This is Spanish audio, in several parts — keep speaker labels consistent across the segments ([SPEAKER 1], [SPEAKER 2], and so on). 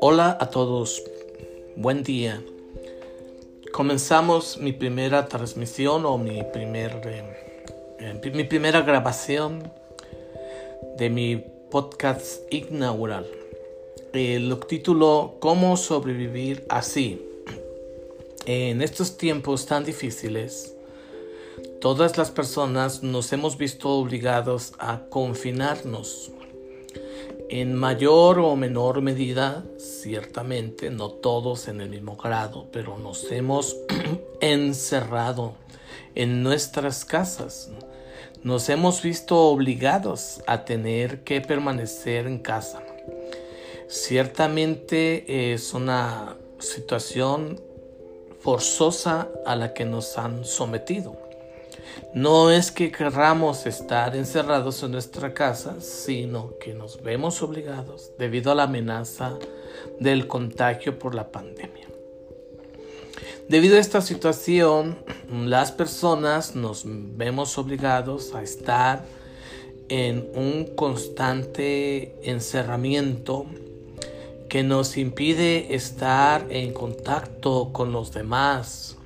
[SPEAKER 1] Hola a todos, buen día. Comenzamos mi primera transmisión o mi, primer, eh, eh, mi primera grabación de mi podcast inaugural. El título ¿Cómo sobrevivir así? En estos tiempos tan difíciles, todas las personas nos hemos visto obligados a confinarnos en mayor o menor medida, ciertamente, no todos en el mismo grado, pero nos hemos encerrado en nuestras casas. Nos hemos visto obligados a tener que permanecer en casa. Ciertamente es una situación forzosa a la que nos han sometido. No es que querramos estar encerrados en nuestra casa, sino que nos vemos obligados debido a la amenaza del contagio por la pandemia. Debido a esta situación, las personas nos vemos obligados a estar en un constante encerramiento que nos impide estar en contacto con los demás,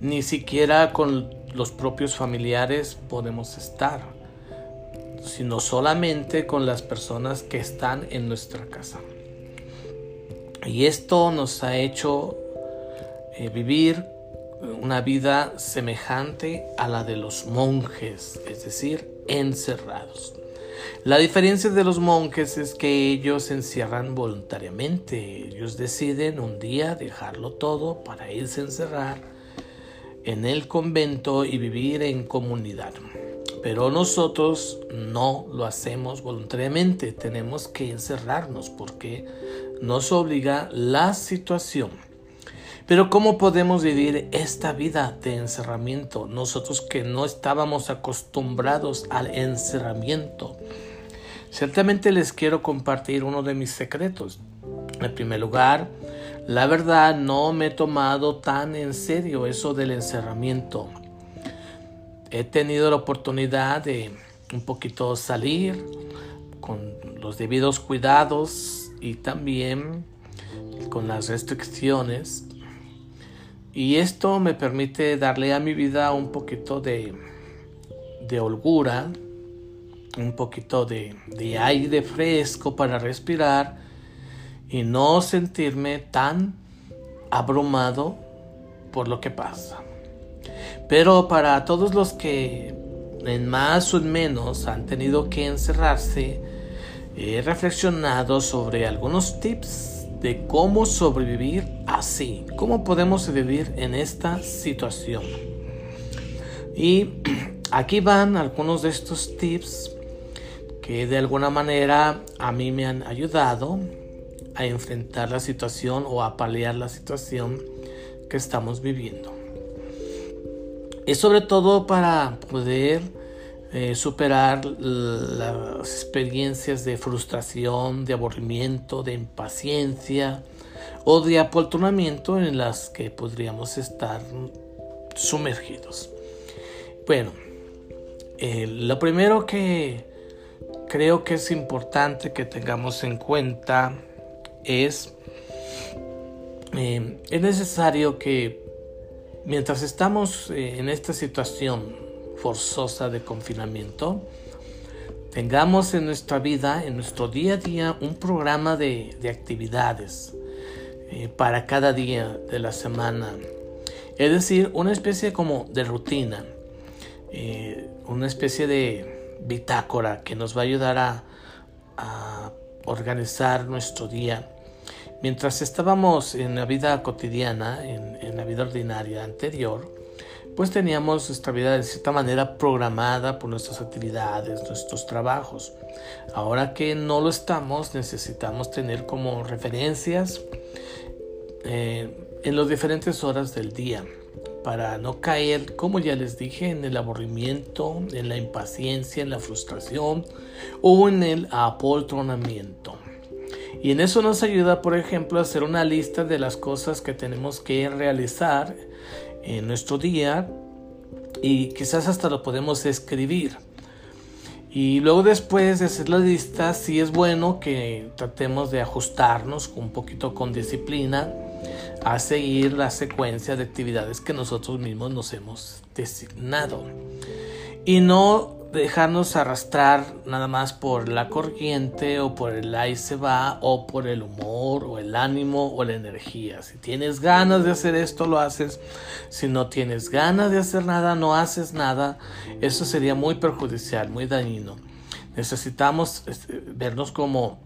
[SPEAKER 1] ni siquiera con los propios familiares podemos estar, sino solamente con las personas que están en nuestra casa. Y esto nos ha hecho eh, vivir una vida semejante a la de los monjes, es decir, encerrados. La diferencia de los monjes es que ellos encierran voluntariamente. Ellos deciden un día dejarlo todo para irse a encerrar en el convento y vivir en comunidad. Pero nosotros no lo hacemos voluntariamente, tenemos que encerrarnos porque nos obliga la situación. Pero ¿cómo podemos vivir esta vida de encerramiento? Nosotros que no estábamos acostumbrados al encerramiento. Ciertamente les quiero compartir uno de mis secretos. En primer lugar, la verdad no me he tomado tan en serio eso del encerramiento. He tenido la oportunidad de un poquito salir con los debidos cuidados y también con las restricciones. Y esto me permite darle a mi vida un poquito de, de holgura, un poquito de, de aire fresco para respirar y no sentirme tan abrumado por lo que pasa. Pero para todos los que en más o en menos han tenido que encerrarse, he reflexionado sobre algunos tips de cómo sobrevivir así, cómo podemos vivir en esta situación. Y aquí van algunos de estos tips que de alguna manera a mí me han ayudado a enfrentar la situación o a paliar la situación que estamos viviendo. Es sobre todo para poder eh, superar las experiencias de frustración, de aburrimiento, de impaciencia o de apoltronamiento en las que podríamos estar sumergidos. Bueno, eh, lo primero que creo que es importante que tengamos en cuenta es, eh, es necesario que mientras estamos eh, en esta situación forzosa de confinamiento, tengamos en nuestra vida, en nuestro día a día, un programa de, actividades eh, para cada día de la semana. Es decir, una especie como de rutina, una especie de bitácora que nos va a ayudar a organizar nuestro día Mientras estábamos en la vida cotidiana, en, la vida ordinaria anterior, pues teníamos nuestra vida de cierta manera programada por nuestras actividades, nuestros trabajos. Ahora que no lo estamos, necesitamos tener como referencias eh, en las diferentes horas del día para no caer, como ya les dije, en el aburrimiento, en la impaciencia, en la frustración o en el apoltronamiento. Y en eso nos ayuda, por ejemplo, a hacer una lista de las cosas que tenemos que realizar en nuestro día y quizás hasta lo podemos escribir. Y luego después de hacer la lista, sí es bueno que tratemos de ajustarnos un poquito con disciplina a seguir la secuencia de actividades que nosotros mismos nos hemos designado. Y no dejarnos arrastrar nada más por la corriente o por el ahí se va o por el humor o el ánimo o la energía. Si tienes ganas de hacer esto, lo haces. Si no tienes ganas de hacer nada, no haces nada. Eso sería muy perjudicial, muy dañino. Necesitamos este, vernos como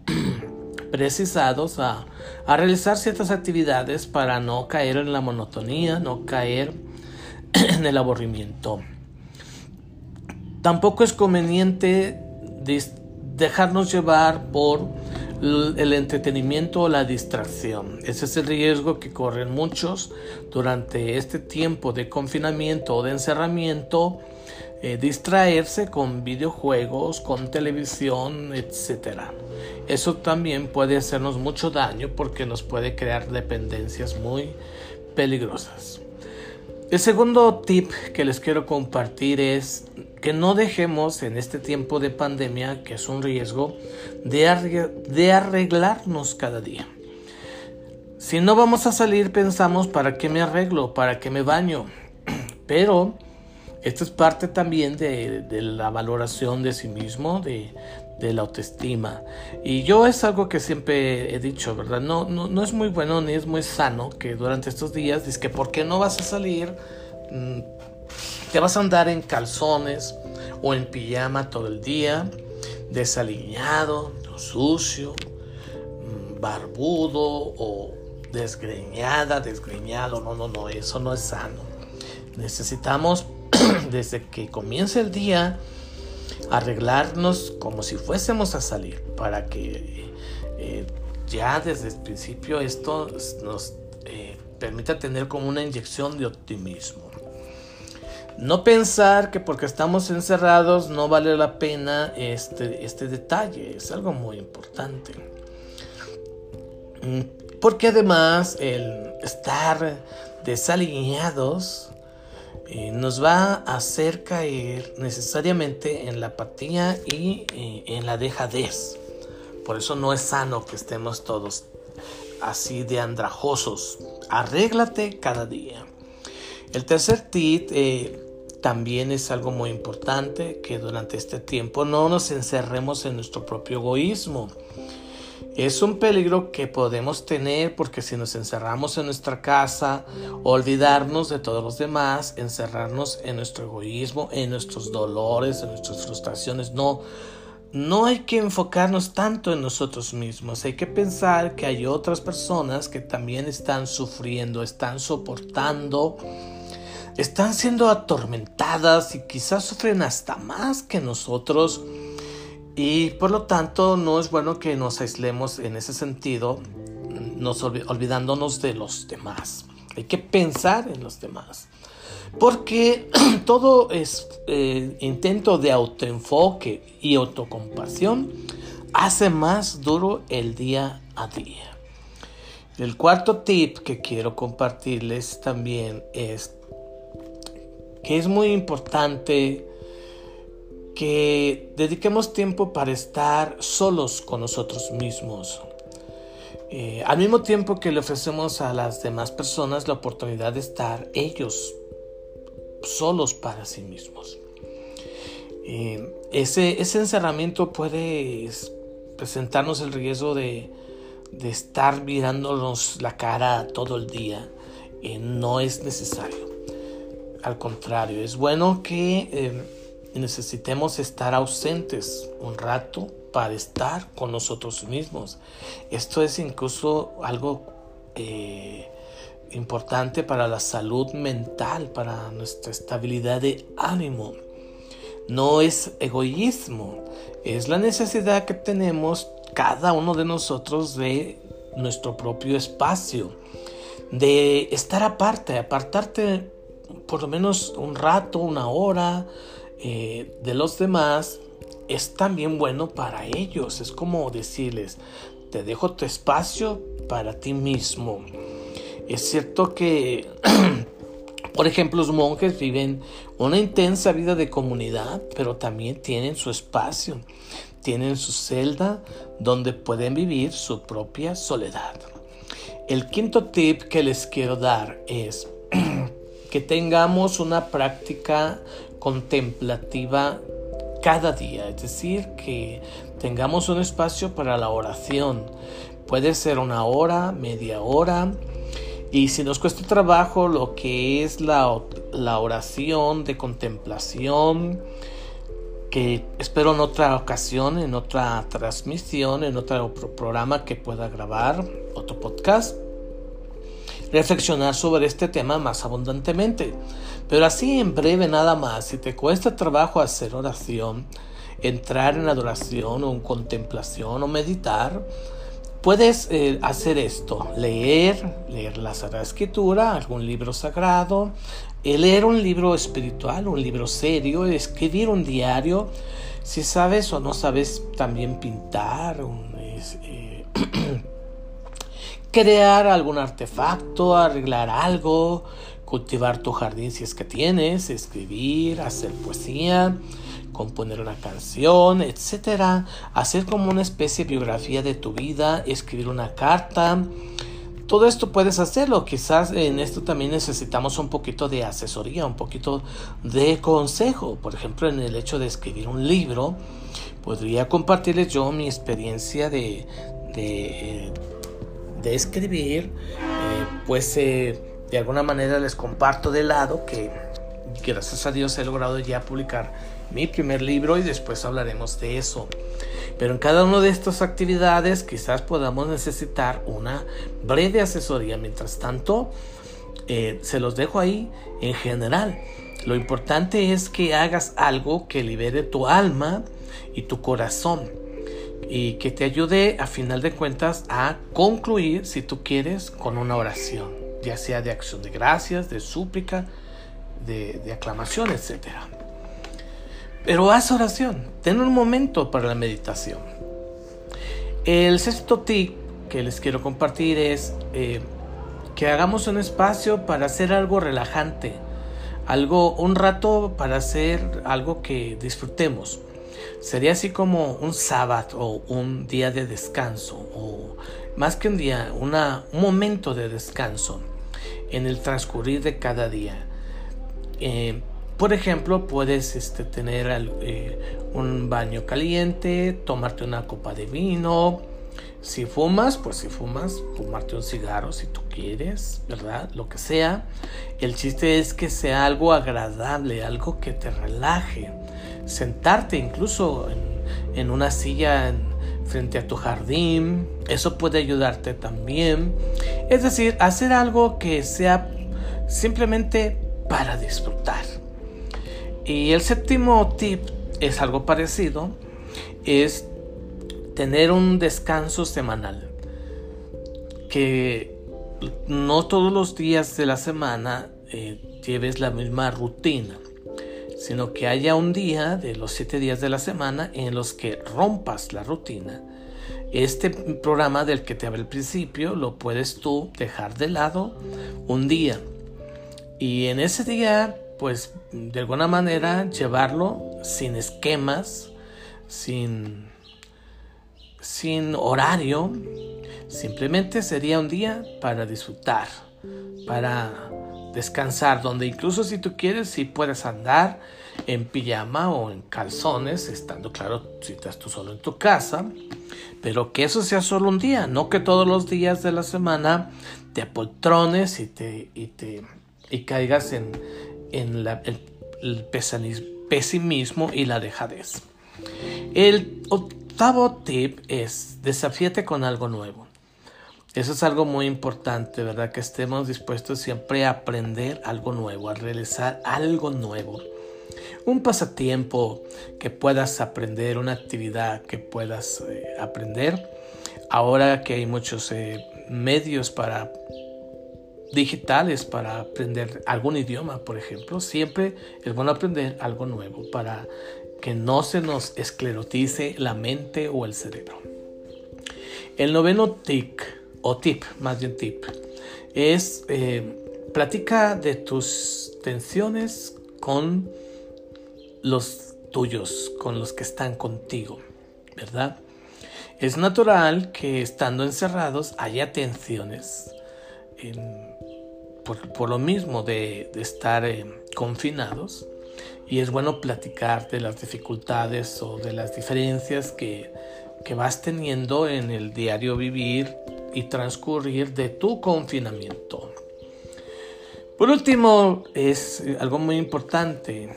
[SPEAKER 1] precisados a, a realizar ciertas actividades para no caer en la monotonía, no caer en el aburrimiento. Tampoco es conveniente dejarnos llevar por el entretenimiento o la distracción. Ese es el riesgo que corren muchos durante este tiempo de confinamiento o de encerramiento, eh, distraerse con videojuegos, con televisión, etc. Eso también puede hacernos mucho daño porque nos puede crear dependencias muy peligrosas. El segundo tip que les quiero compartir es que no dejemos en este tiempo de pandemia, que es un riesgo, de, arreglarnos cada día. Si no vamos a salir, pensamos, ¿para qué me arreglo? ¿Para qué me baño? Pero esto es parte también de, la valoración de sí mismo, de, de la autoestima. Y yo es algo que siempre he dicho, ¿verdad? No, no, no es muy bueno ni es muy sano que durante estos días dices que ¿por qué no vas a salir? Mm, te vas a andar en calzones o en pijama todo el día, desaliñado, sucio, mm, barbudo o desgreñada, desgreñado. No, no, no, eso no es sano. Necesitamos desde que comience el día arreglarnos como si fuésemos a salir para que eh, ya desde el principio esto nos eh, permita tener como una inyección de optimismo. No pensar que porque estamos encerrados no vale la pena este, este detalle, es algo muy importante. Mm, porque además el estar desalineados eh, nos va a hacer caer necesariamente en la apatía y eh, en la dejadez. Por eso no es sano que estemos todos así de andrajosos. Arréglate cada día. El tercer tip eh, también es algo muy importante, que durante este tiempo no nos encerremos en nuestro propio egoísmo. Es un peligro que podemos tener porque si nos encerramos en nuestra casa, olvidarnos de todos los demás, encerrarnos en nuestro egoísmo, en nuestros dolores, en nuestras frustraciones, no, no hay que enfocarnos tanto en nosotros mismos, hay que pensar que hay otras personas que también están sufriendo, están soportando, están siendo atormentadas y quizás sufren hasta más que nosotros y por lo tanto no es bueno que nos aislemos en ese sentido, nos olvidándonos de los demás. Hay que pensar en los demás. Porque todo es eh, intento de autoenfoque y autocompasión hace más duro el día a día. El cuarto tip que quiero compartirles también es que es muy importante que dediquemos tiempo para estar solos con nosotros mismos. Eh, al mismo tiempo que le ofrecemos a las demás personas la oportunidad de estar ellos solos para sí mismos. Eh, ese, ese, encerramiento puede presentarnos el riesgo de, de estar mirándonos la cara todo el día. y no es necesario. Al contrario, es bueno que eh, necesitemos estar ausentes un rato para estar con nosotros mismos. Esto es incluso algo eh, importante para la salud mental, para nuestra estabilidad de ánimo. No es egoísmo, es la necesidad que tenemos cada uno de nosotros de nuestro propio espacio, de estar aparte, apartarte por lo menos un rato, una hora, eh, de los demás es también bueno para ellos. Es como decirles, te dejo tu espacio para ti mismo. Es cierto que Por ejemplo, los monjes viven una intensa vida de comunidad, pero también tienen su espacio, tienen su celda donde pueden vivir su propia soledad. El quinto tip que les quiero dar es que tengamos una práctica contemplativa cada día, es decir, que tengamos un espacio para la oración. Puede ser una hora, media hora, y si nos cuesta trabajo lo que es la, la oración de contemplación, que espero en otra ocasión, en otra transmisión, en otro programa que pueda grabar, otro podcast, reflexionar sobre este tema más abundantemente. Pero así en breve nada más, si te cuesta trabajo hacer oración, entrar en adoración o en contemplación o meditar, puedes eh, hacer esto, leer, leer la Sagrada Escritura, algún libro sagrado, leer un libro espiritual, un libro serio, escribir un diario. Si sabes o no sabes también pintar, eh, crear algún artefacto, arreglar algo, cultivar tu jardín si es que tienes, escribir, hacer poesía, componer una canción, etcétera, hacer como una especie de biografía de tu vida, escribir una carta, todo esto puedes hacerlo. Quizás en esto también necesitamos un poquito de asesoría, un poquito de consejo. Por ejemplo, en el hecho de escribir un libro, podría compartirles yo mi experiencia de, de, eh, escribir. Eh, pues eh, de alguna manera les comparto de lado que gracias a Dios he logrado ya publicar mi primer libro y después hablaremos de eso. Pero en cada una de estas actividades quizás podamos necesitar una breve asesoría. Mientras tanto, eh, se los dejo ahí en general. Lo importante es que hagas algo que libere tu alma y tu corazón y que te ayude a final de cuentas a concluir, si tú quieres, con una oración, ya sea de acción de gracias, de súplica, de, de aclamación, etcétera. Pero haz oración, ten un momento para la meditación. El sexto tip que les quiero compartir es eh, que hagamos un espacio para hacer algo relajante, algo, un rato para hacer algo que disfrutemos. Sería así como un sábado o un día de descanso, o más que un día, un momento de descanso en el transcurrir de cada día. Eh, por ejemplo, puedes este, tener eh, un baño caliente, tomarte una copa de vino. Si fumas, pues si fumas, fumarte un cigarro si tú quieres, ¿verdad? Lo que sea. El chiste es que sea algo agradable, algo que te relaje. Sentarte incluso en, una silla frente a tu jardín, eso puede ayudarte también. Es decir, hacer algo que sea simplemente para disfrutar. Y el séptimo tip es algo parecido, es tener un descanso semanal. Que no todos los días de la semana eh, lleves la misma rutina, sino que haya un día de los siete días de la semana en los que rompas la rutina. Este programa del que te hablé al principio lo puedes tú dejar de lado un día. Y en ese día pues de alguna manera llevarlo sin esquemas, sin, sin horario, simplemente sería un día para disfrutar, para descansar, donde incluso si tú quieres, si puedes andar en pijama o en calzones, estando claro si estás tú solo en tu casa, pero que eso sea solo un día, no que todos los días de la semana te apoltrones y te, y te y caigas en, en el, pesimismo y la dejadez. El octavo tip es desafíate con algo nuevo. Eso es algo muy importante, ¿verdad? Que estemos dispuestos siempre a aprender algo nuevo, a realizar algo nuevo. Un pasatiempo que puedas aprender, una actividad que puedas eh, aprender. Ahora que hay muchos eh, medios para digitales para aprender algún idioma, por ejemplo, siempre es bueno aprender algo nuevo para que no se nos esclerotice la mente o el cerebro. El noveno tic, o tip, más bien tip, es eh, Platica de tus tensiones con los tuyos, con los que están contigo, ¿verdad? Es natural que estando encerrados haya tensiones por, lo mismo de, estar eh, confinados y es bueno platicar de las dificultades o de las diferencias que, que vas teniendo en el diario vivir y transcurrir de tu confinamiento. Por último, es algo muy importante,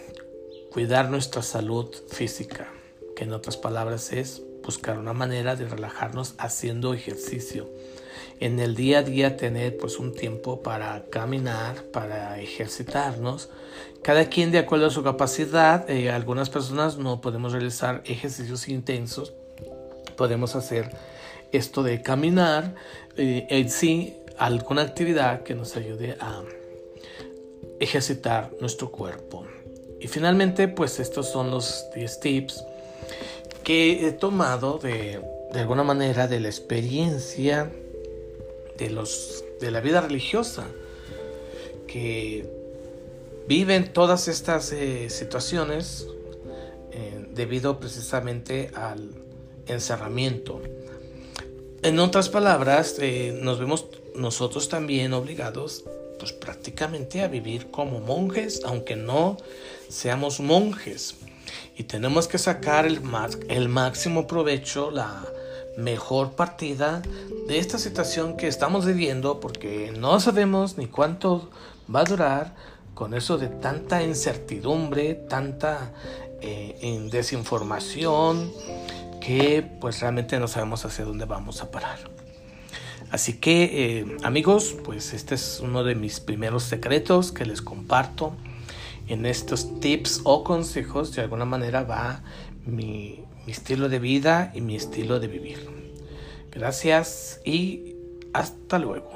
[SPEAKER 1] cuidar nuestra salud física, que en otras palabras es buscar una manera de relajarnos haciendo ejercicio. En el día a día tener pues un tiempo para caminar, para ejercitarnos. Cada quien de acuerdo a su capacidad, eh, algunas personas no podemos realizar ejercicios intensos, podemos hacer esto de caminar, eh, en sí alguna actividad que nos ayude a ejercitar nuestro cuerpo. Y finalmente, pues estos son los 10 tips que he tomado de, de alguna manera de la experiencia de, los, de la vida religiosa que viven todas estas eh, situaciones eh, debido precisamente al encerramiento. En otras palabras, eh, nos vemos nosotros también obligados pues prácticamente a vivir como monjes, aunque no seamos monjes. Y tenemos que sacar el, el máximo provecho, la mejor partida de esta situación que estamos viviendo, porque no sabemos ni cuánto va a durar con eso de tanta incertidumbre, tanta eh, desinformación, que pues realmente no sabemos hacia dónde vamos a parar. Así que eh, amigos, pues este es uno de mis primeros secretos que les comparto. En estos tips o consejos de alguna manera va mi, estilo de vida y mi estilo de vivir. Gracias y hasta luego.